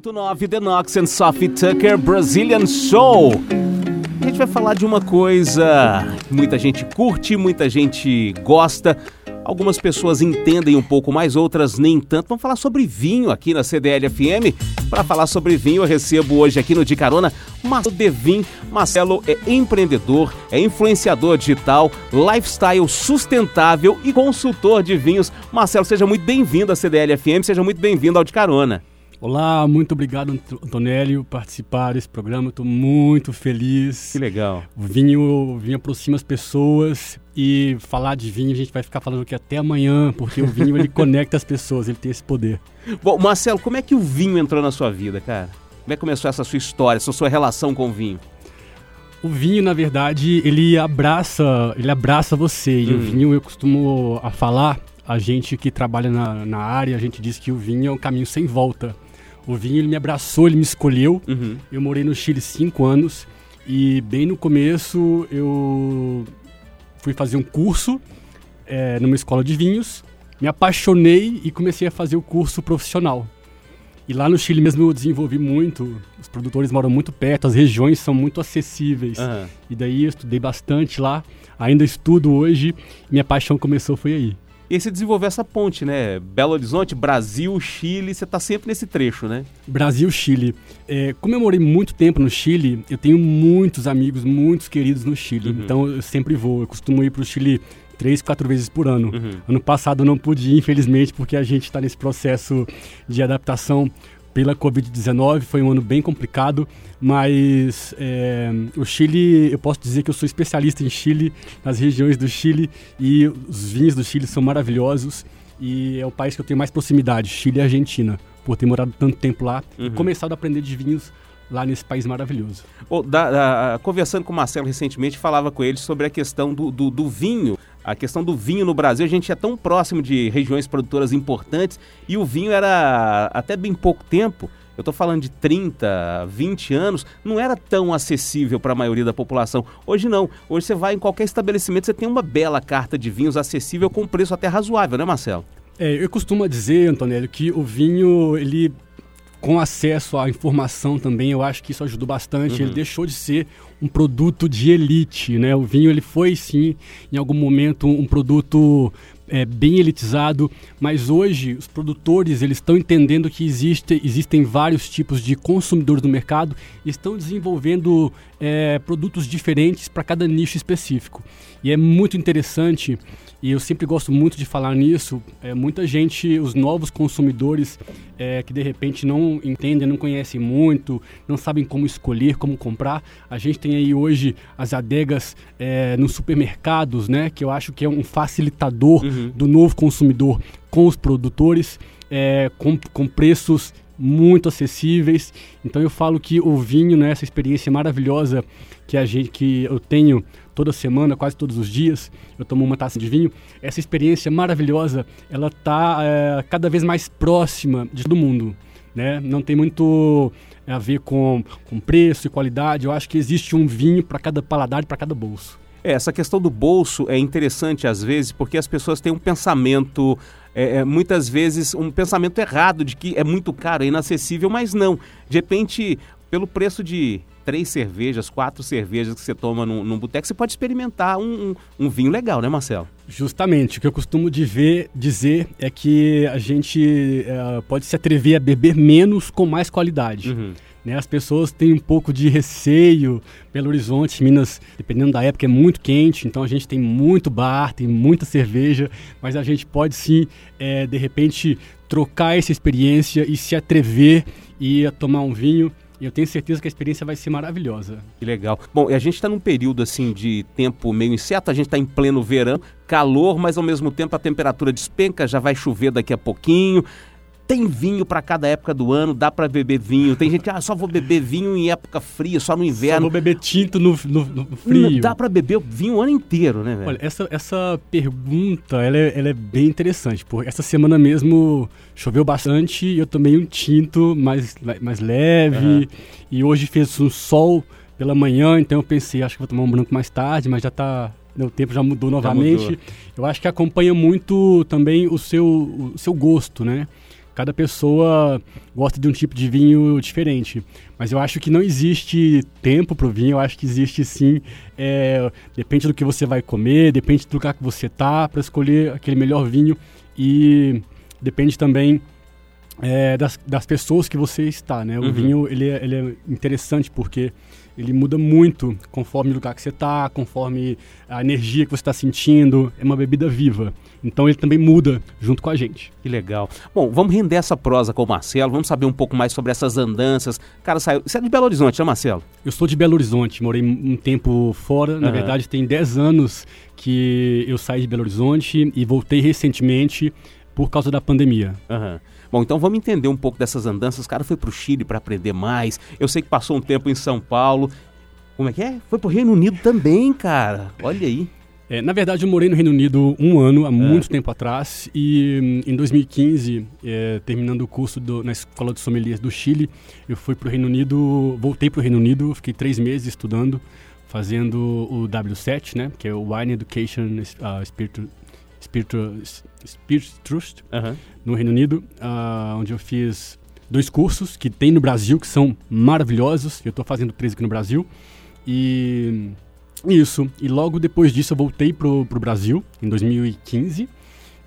9 The Knox and Sophie Tucker Brazilian Soul. A gente vai falar de uma coisa que muita gente curte, muita gente gosta. Algumas pessoas entendem um pouco mais, outras nem tanto. Vamos falar sobre vinho aqui na CDL FM. Para falar sobre vinho, eu recebo hoje aqui no De Carona Marcelo Devin. Marcelo é empreendedor, é influenciador digital, lifestyle sustentável e consultor de vinhos. Marcelo, seja muito bem-vindo à CDL FM, seja muito bem-vindo ao De Carona. Olá, muito obrigado, Antonélio, por participar desse programa. Estou muito feliz. Que legal. O vinho, vinho aproxima as pessoas e falar de vinho a gente vai ficar falando aqui até amanhã, porque o vinho ele conecta as pessoas, ele tem esse poder. Bom, Marcelo, como é que o vinho entrou na sua vida, cara? Como é que começou essa sua história, essa sua relação com o vinho? O vinho, na verdade, ele abraça, ele abraça você. E hum. o vinho, eu costumo a falar, a gente que trabalha na, na área, a gente diz que o vinho é um caminho sem volta. O vinho ele me abraçou, ele me escolheu. Uhum. Eu morei no Chile cinco anos e bem no começo eu fui fazer um curso é, numa escola de vinhos, me apaixonei e comecei a fazer o curso profissional. E lá no Chile mesmo eu desenvolvi muito, os produtores moram muito perto, as regiões são muito acessíveis. Uhum. E daí eu estudei bastante lá, ainda estudo hoje, minha paixão começou foi aí. E aí você desenvolveu essa ponte, né? Belo Horizonte, Brasil, Chile, você está sempre nesse trecho, né? Brasil, Chile. É, como eu morei muito tempo no Chile, eu tenho muitos amigos, muitos queridos no Chile. Uhum. Então eu sempre vou. Eu costumo ir para o Chile três, quatro vezes por ano. Uhum. Ano passado eu não pude ir, infelizmente, porque a gente está nesse processo de adaptação pela Covid-19. Foi um ano bem complicado, mas é, o Chile, eu posso dizer que eu sou especialista em Chile, nas regiões do Chile, e os vinhos do Chile são maravilhosos. E é o país que eu tenho mais proximidade, Chile e Argentina, por ter morado tanto tempo lá uhum. e começado a aprender de vinhos lá nesse país maravilhoso. Oh, da, da, conversando com o Marcelo recentemente, falava com ele sobre a questão do, do, do, vinho. A questão do vinho no Brasil, a gente é tão próximo de regiões produtoras importantes e o vinho era até bem pouco tempo. Eu estou falando de 30, 20 anos, não era tão acessível para a maioria da população. Hoje não. Hoje você vai em qualquer estabelecimento, você tem uma bela carta de vinhos acessível com preço até razoável, né, Marcelo? É, eu costumo dizer, Antonélio, que o vinho, ele com acesso à informação também, eu acho que isso ajudou bastante. Uhum. Ele deixou de ser um produto de elite, né? O vinho ele foi sim, em algum momento, um produto é, bem elitizado, mas hoje os produtores eles estão entendendo que existe, existem vários tipos de consumidores no mercado e estão desenvolvendo é, produtos diferentes para cada nicho específico. E é muito interessante e eu sempre gosto muito de falar nisso. É, muita gente, os novos consumidores é, que de repente não entendem, não conhecem muito, não sabem como escolher, como comprar. A gente tem aí hoje as adegas é, nos supermercados, né? Que eu acho que é um facilitador uhum. Do novo consumidor com os produtores, é, com, com preços muito acessíveis. Então eu falo que o vinho, né, essa experiência maravilhosa que a gente que eu tenho toda semana, quase todos os dias, eu tomo uma taça de vinho. Essa experiência maravilhosa, ela está é, cada vez mais próxima de todo mundo. Né? Não tem muito a ver com, com preço e qualidade. Eu acho que existe um vinho para cada paladar e para cada bolso. É, essa questão do bolso é interessante às vezes porque as pessoas têm um pensamento, é, é, muitas vezes, um pensamento errado de que é muito caro, é inacessível, mas não. De repente, pelo preço de três cervejas, quatro cervejas que você toma num, num boteco, você pode experimentar um, um, um, vinho legal, né, Marcelo? Justamente. O que eu costumo de ver, dizer é que a gente uh, pode se atrever a beber menos com mais qualidade. Uhum. Né, as pessoas têm um pouco de receio. Belo Horizonte, Minas, dependendo da época, é muito quente, então a gente tem muito bar, tem muita cerveja, mas a gente pode sim, é, de repente, trocar essa experiência e se atrever e tomar um vinho eu tenho certeza que a experiência vai ser maravilhosa. Que legal. Bom, e a gente está num período assim de tempo meio incerto, a gente está em pleno verão, calor, mas ao mesmo tempo a temperatura despenca, já vai chover daqui a pouquinho. Tem vinho para cada época do ano, dá para beber vinho. Tem gente que ah, só vou beber vinho em época fria, só no inverno. Só vou beber tinto no, no, no frio. dá para beber vinho o ano inteiro, né, velho? Olha, essa, essa pergunta, ela é, ela é bem interessante, porque essa semana mesmo choveu bastante e eu tomei um tinto mais, mais leve uhum. e hoje fez um sol pela manhã, então eu pensei, acho que vou tomar um branco mais tarde, mas já tá o tempo já mudou novamente. Já mudou. Eu acho que acompanha muito também o seu, o seu gosto, né? Cada pessoa gosta de um tipo de vinho diferente. Mas eu acho que não existe tempo para o vinho, eu acho que existe sim. É, depende do que você vai comer, depende do lugar que você tá para escolher aquele melhor vinho. E depende também é, das, das pessoas que você está, né? O uhum. vinho, ele é, ele é interessante porque ele muda muito conforme o lugar que você está, conforme a energia que você está sentindo. É uma bebida viva. Então ele também muda junto com a gente. Que legal. Bom, vamos render essa prosa com o Marcelo, vamos saber um pouco mais sobre essas andanças. Cara, saiu. Você é de Belo Horizonte, né, Marcelo? Eu sou de Belo Horizonte, morei um tempo fora. Na uhum. verdade, tem 10 anos que eu saí de Belo Horizonte e voltei recentemente por causa da pandemia. Uhum. Bom, então vamos entender um pouco dessas andanças. O cara foi para o Chile para aprender mais. Eu sei que passou um tempo em São Paulo. Como é que é? Foi para o Reino Unido também, cara. Olha aí. É, na verdade, eu morei no Reino Unido um ano, há é. muito tempo atrás, e hum, em 2015, é, terminando o curso do, na Escola de Sommeliers do Chile, eu fui para o Reino Unido, voltei para o Reino Unido, fiquei três meses estudando, fazendo o W7, né, que é o Wine Education uh, Spirit, Spirit, Spirit Trust, uhum. no Reino Unido, uh, onde eu fiz dois cursos que tem no Brasil, que são maravilhosos, eu estou fazendo três aqui no Brasil, e isso. E logo depois disso eu voltei pro, pro Brasil, em 2015.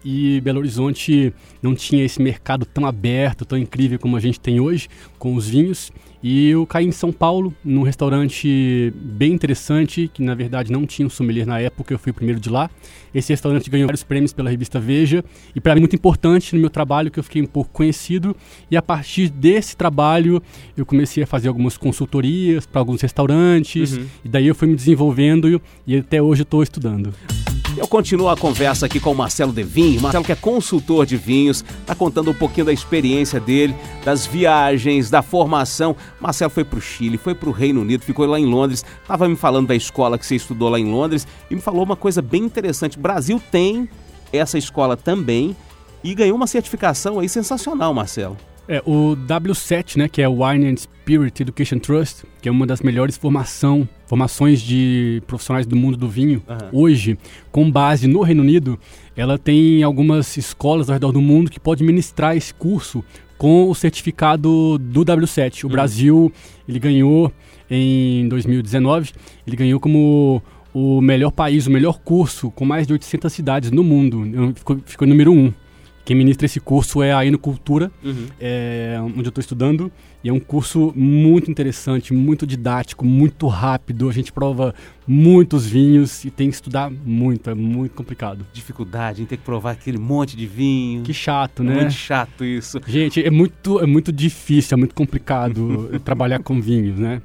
E Belo Horizonte não tinha esse mercado tão aberto, tão incrível como a gente tem hoje, com os vinhos. E eu caí em São Paulo, num restaurante bem interessante, que na verdade não tinha um sommelier na época, eu fui o primeiro de lá. Esse restaurante ganhou vários prêmios pela revista Veja, e para mim muito importante no meu trabalho, que eu fiquei um pouco conhecido. E a partir desse trabalho, eu comecei a fazer algumas consultorias para alguns restaurantes, uhum. e daí eu fui me desenvolvendo e até hoje estou estudando. Eu continuo a conversa aqui com o Marcelo Devin, Marcelo que é consultor de vinhos, está contando um pouquinho da experiência dele, das viagens, da formação. Marcelo foi para o Chile, foi para o Reino Unido, ficou lá em Londres, estava me falando da escola que você estudou lá em Londres e me falou uma coisa bem interessante. Brasil tem essa escola também e ganhou uma certificação aí sensacional, Marcelo. É, o W7, né, que é o Wine and Spirit Education Trust, que é uma das melhores formação, formações de profissionais do mundo do vinho, uhum. hoje, com base no Reino Unido, ela tem algumas escolas ao redor do mundo que podem ministrar esse curso com o certificado do W7. O uhum. Brasil, ele ganhou em 2019, ele ganhou como o melhor país, o melhor curso, com mais de 800 cidades no mundo. Ficou, ficou número um. Quem ministra esse curso é a Enocultura, uhum. é, onde eu estou estudando. E é um curso muito interessante, muito didático, muito rápido. A gente prova muitos vinhos e tem que estudar muito, é muito complicado. Dificuldade em ter que provar aquele monte de vinho. Que chato, né? muito chato isso. Gente, é muito, é muito difícil, é muito complicado trabalhar com vinhos, né?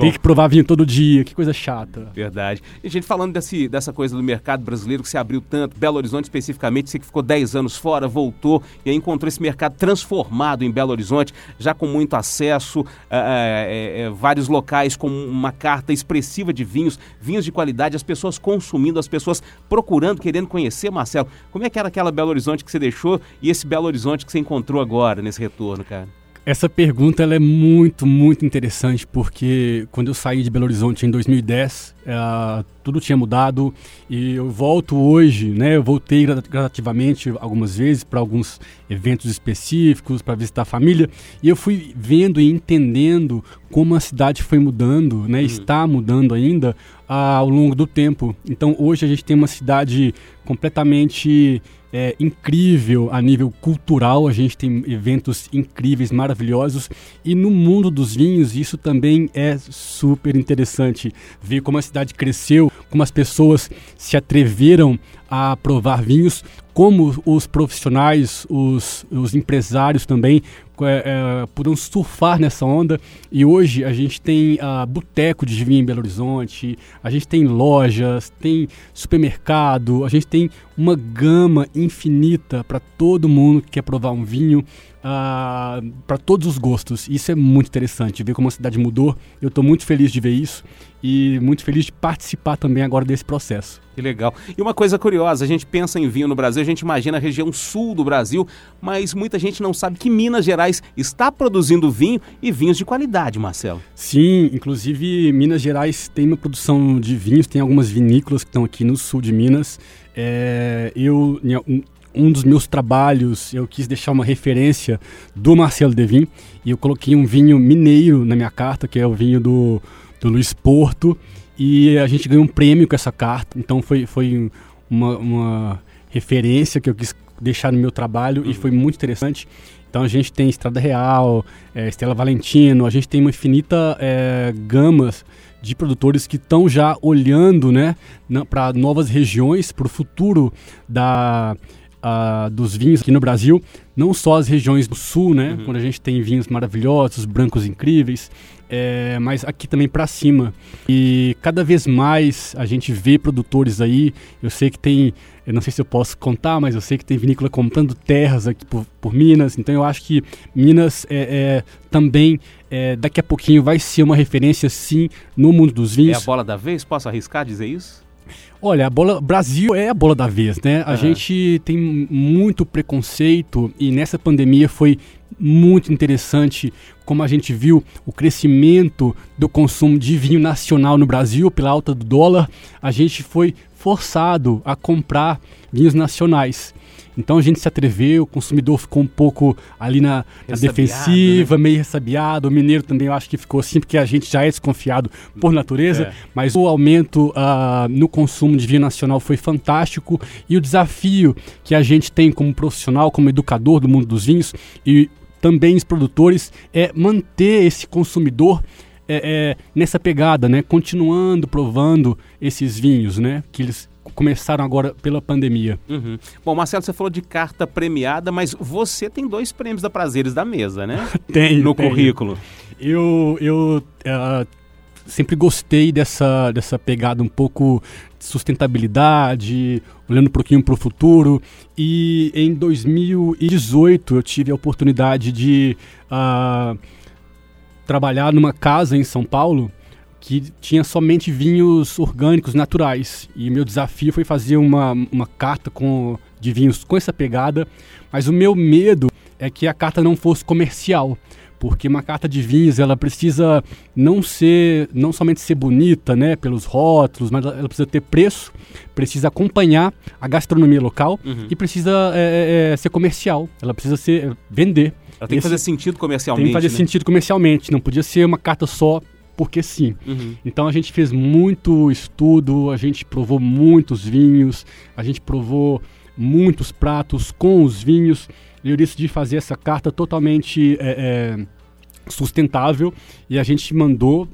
Tem que provar vinho todo dia, que coisa chata. Verdade. E a gente falando desse, dessa coisa do mercado brasileiro que se abriu tanto, Belo Horizonte especificamente, você que ficou 10 anos fora, voltou e aí encontrou esse mercado transformado em Belo Horizonte, já com muito acesso, é, é, vários locais com uma carta expressiva de vinhos, vinhos de qualidade, as pessoas consumindo, as pessoas procurando, querendo conhecer, Marcelo. Como é que era aquela Belo Horizonte que você deixou e esse Belo Horizonte que você encontrou agora nesse retorno, cara? Essa pergunta é muito, muito interessante porque quando eu saí de Belo Horizonte em 2010, é, tudo tinha mudado e eu volto hoje, né? Eu voltei gradativamente algumas vezes para alguns eventos específicos, para visitar a família e eu fui vendo e entendendo como a cidade foi mudando, né? Uhum. Está mudando ainda ao longo do tempo. Então hoje a gente tem uma cidade completamente é, incrível a nível cultural, a gente tem eventos incríveis, maravilhosos, e no mundo dos vinhos isso também é super interessante. Ver como a cidade cresceu, como as pessoas se atreveram a provar vinhos, como os profissionais, os, os empresários também é, é, surfar nessa onda. E hoje a gente tem uh, boteco de vinho em Belo Horizonte, a gente tem lojas, tem supermercado, a gente tem uma gama infinita para todo mundo que quer provar um vinho, uh, ah, para todos os gostos. Isso é muito interessante, ver como a cidade mudou. Eu estou muito feliz de ver isso e muito feliz de participar também agora desse processo. Que legal. E uma coisa curiosa, a gente pensa em vinho no Brasil, a gente imagina a região sul do Brasil, mas muita gente não sabe que Minas Gerais está produzindo vinho e vinhos de qualidade, Marcelo. Sim, inclusive Minas Gerais tem uma produção de vinhos, tem algumas vinícolas que estão aqui no sul de Minas. É, eu, um dos meus trabalhos, eu quis deixar uma referência do Marcelo Devin e eu coloquei um vinho mineiro na minha carta, que é o vinho do, do Luiz Porto, e a gente ganhou um prêmio com essa carta, então foi, foi uma, uma referência que eu quis deixar no meu trabalho uhum. e foi muito interessante. Então a gente tem Estrada Real, é, Estela Valentino, a gente tem uma infinita é, gamas de produtores que estão já olhando né, para novas regiões, para o futuro da, dos vinhos aqui no Brasil, não só as regiões do sul, né, uhum. quando a gente tem vinhos maravilhosos, brancos incríveis, é, mas aqui também para cima. E cada vez mais a gente vê produtores aí, eu sei que tem, eu não sei se eu posso contar, mas eu sei que tem vinícola comprando terras aqui por, por Minas, então eu acho que Minas é, é também é, daqui a pouquinho vai ser uma referência sim no mundo dos vinhos. É a bola da vez? Posso arriscar dizer isso? Olha, a bola Brasil é a bola da vez, né? A gente tem muito preconceito e nessa pandemia foi muito interessante como a gente viu o crescimento do consumo de vinho nacional no Brasil pela alta do dólar. A gente foi forçado a comprar vinhos nacionais. Então a gente se atreveu, o consumidor ficou um pouco ali na, na defensiva, né? meio ressabiado. O mineiro também eu acho que ficou assim, porque a gente já é desconfiado por natureza. É. Mas o aumento uh, no consumo de vinho nacional foi fantástico. E o desafio que a gente tem como profissional, como educador do mundo dos vinhos e também os produtores é manter esse consumidor é, é, nessa pegada, né? Continuando provando esses vinhos, né? Que eles começaram agora pela pandemia. Uhum. Bom, Marcelo, você falou de carta premiada, mas você tem dois prêmios da Prazeres da Mesa, né? tem. No tenho. currículo. Eu, eu uh, sempre gostei dessa, dessa pegada um pouco de sustentabilidade, olhando um pouquinho para o futuro. E em 2018 eu tive a oportunidade de uh, trabalhar numa casa em São Paulo que tinha somente vinhos orgânicos naturais. E meu desafio foi fazer uma, uma carta com, de vinhos com essa pegada, mas o meu medo é que a carta não fosse comercial, porque uma carta de vinhos ela precisa não ser não somente ser bonita, né, pelos rótulos, mas ela precisa ter preço, precisa acompanhar a gastronomia local uhum. e precisa é, é, é ser comercial. Ela precisa ser vender. Ela tem Esse, que fazer sentido comercialmente. Tem que fazer né? sentido comercialmente. Não podia ser uma carta só porque sim. Uhum. Então a gente fez muito estudo, a gente provou muitos vinhos, a gente provou muitos pratos com os vinhos. E eu decidi fazer essa carta totalmente é, é, sustentável e a gente mandou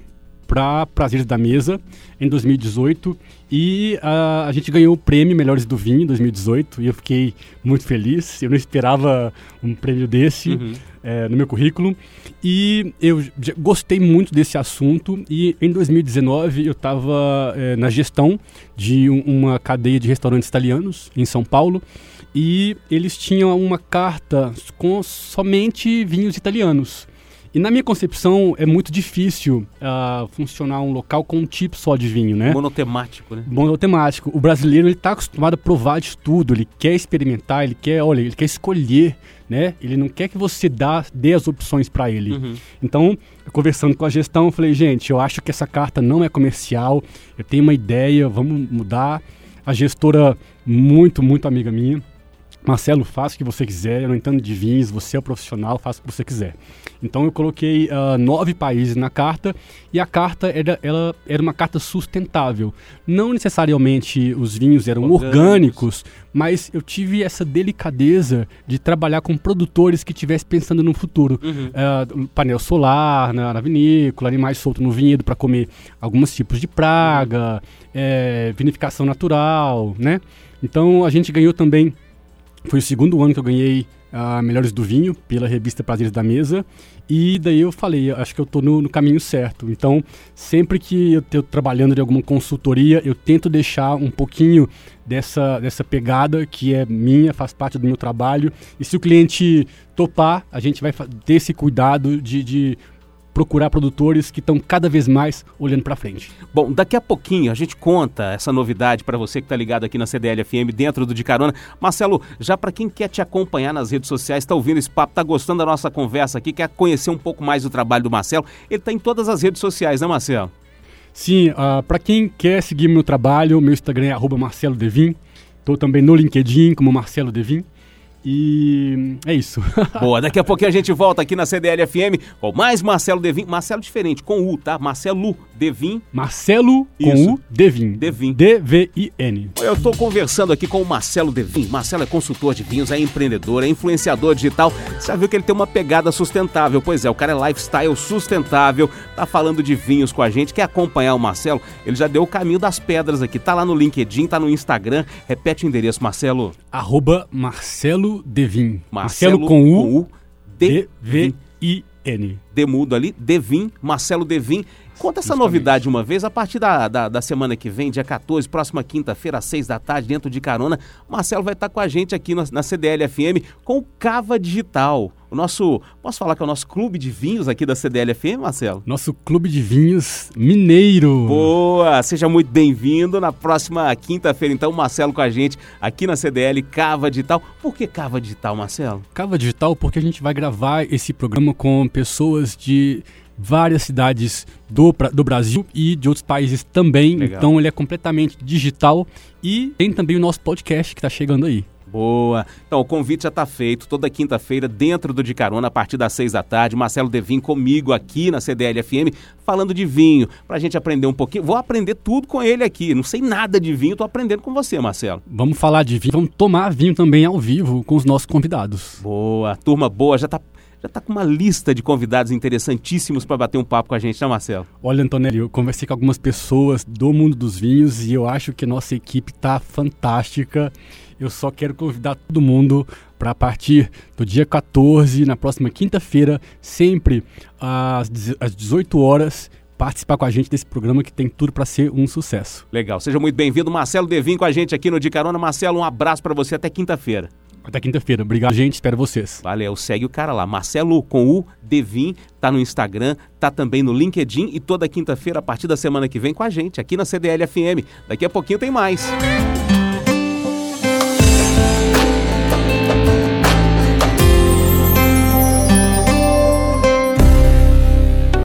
para Prazeres da Mesa em 2018 e uh, a gente ganhou o prêmio Melhores do Vinho em 2018 e eu fiquei muito feliz. Eu não esperava um prêmio desse uhum. é, no meu currículo e eu gostei muito desse assunto. E em 2019 eu estava é, na gestão de um, uma cadeia de restaurantes italianos em São Paulo e eles tinham uma carta com somente vinhos italianos. E na minha concepção é muito difícil uh, funcionar um local com um tipo só de vinho, né? Monotemático, né? Monotemático. O brasileiro ele está acostumado a provar de tudo, ele quer experimentar, ele quer, olha, ele quer escolher, né? Ele não quer que você dá, dê as opções para ele. Uhum. Então, conversando com a gestão, eu falei, gente, eu acho que essa carta não é comercial, eu tenho uma ideia, vamos mudar. A gestora, muito, muito amiga minha, Marcelo, faça o que você quiser, eu não entendo de vinhos, você é o profissional, faça o que você quiser. Então eu coloquei uh, nove países na carta e a carta era, ela era uma carta sustentável. Não necessariamente os vinhos eram orgânicos, orgânicos mas eu tive essa delicadeza de trabalhar com produtores que estivessem pensando no futuro. Uhum. Uh, painel solar na, na, vinícola, animais soltos no vinhedo para comer alguns tipos de praga, é, vinificação natural, né? Então a gente ganhou também foi o segundo ano que eu ganhei a Melhores do Vinho pela revista Prazeres da Mesa. E daí eu falei, acho que eu estou no, no, caminho certo. Então, sempre que eu estou trabalhando em alguma consultoria, eu tento deixar um pouquinho dessa, dessa pegada que é minha, faz parte do meu trabalho. E se o cliente topar, a gente vai ter esse cuidado de, de procurar produtores que estão cada vez mais olhando para frente. Bom, daqui a pouquinho a gente conta essa novidade para você que está ligado aqui na CDL FM dentro do De Carona. Marcelo, já para quem quer te acompanhar nas redes sociais, está ouvindo esse papo, está gostando da nossa conversa aqui, quer conhecer um pouco mais do trabalho do Marcelo, ele está em todas as redes sociais, né, Marcelo? Sim, uh, ah, para quem quer seguir meu trabalho, meu Instagram é @marcelodevin. Tô também no LinkedIn como Marcelo Devin. E é isso. Boa, daqui a pouquinho a gente volta aqui na CDL FM com mais Marcelo Devin. Marcelo diferente, com U, tá? Marcelo Devin. Marcelo com Isso. U, Devin. Devin. D-V-I-N. Eu estou conversando aqui com o Marcelo Devin. Marcelo é consultor de vinhos, é empreendedor, é influenciador digital. Você já viu que ele tem uma pegada sustentável. Pois é, o cara é lifestyle sustentável, tá falando de vinhos com a gente. Quer acompanhar o Marcelo? Ele já deu o caminho das pedras aqui. Tá lá no LinkedIn, tá no Instagram. Repete o endereço, Marcelo. Arroba Marcelo Devin. Marcelo, com U, Devin. D-V-I-N. Demudo ali, Devin, Marcelo Devin. Conta essa Justamente. novidade uma vez, a partir da, da, da semana que vem, dia 14, próxima quinta-feira, às 6 da tarde, dentro de carona, Marcelo vai estar com a gente aqui na, na CDL FM com o Cava Digital. O nosso, posso falar que é o nosso clube de vinhos aqui da CDL FM, Marcelo? Nosso clube de vinhos mineiro. Boa! Seja muito bem-vindo. Na próxima quinta-feira, então, Marcelo com a gente aqui na CDL Cava Digital. Por que Cava Digital, Marcelo? Cava Digital porque a gente vai gravar esse programa com pessoas de várias cidades do, do Brasil e de outros países também. Legal. Então ele é completamente digital e tem também o nosso podcast que está chegando aí. Boa. Então, o convite já está feito. Toda quinta-feira, dentro do De Carona, a partir das seis da tarde. Marcelo Devin comigo aqui na CDL FM, falando de vinho, para a gente aprender um pouquinho. Vou aprender tudo com ele aqui. Não sei nada de vinho, tô aprendendo com você, Marcelo. Vamos falar de vinho, vamos tomar vinho também ao vivo com os nossos convidados. Boa. Turma boa. Já tá, já tá com uma lista de convidados interessantíssimos para bater um papo com a gente, né, Marcelo? Olha, Antonelli, eu conversei com algumas pessoas do mundo dos vinhos e eu acho que nossa equipe tá fantástica. Eu só quero convidar todo mundo para partir do dia 14, na próxima quinta-feira, sempre às 18 horas, participar com a gente desse programa que tem tudo para ser um sucesso. Legal. Seja muito bem-vindo, Marcelo Devin, com a gente aqui no De Carona. Marcelo, um abraço para você até quinta-feira. Até quinta-feira. Obrigado, gente. Espero vocês. Valeu, segue o cara lá. Marcelo com o Devin, tá no Instagram, tá também no LinkedIn e toda quinta-feira, a partir da semana que vem, com a gente, aqui na CDL FM. Daqui a pouquinho tem mais.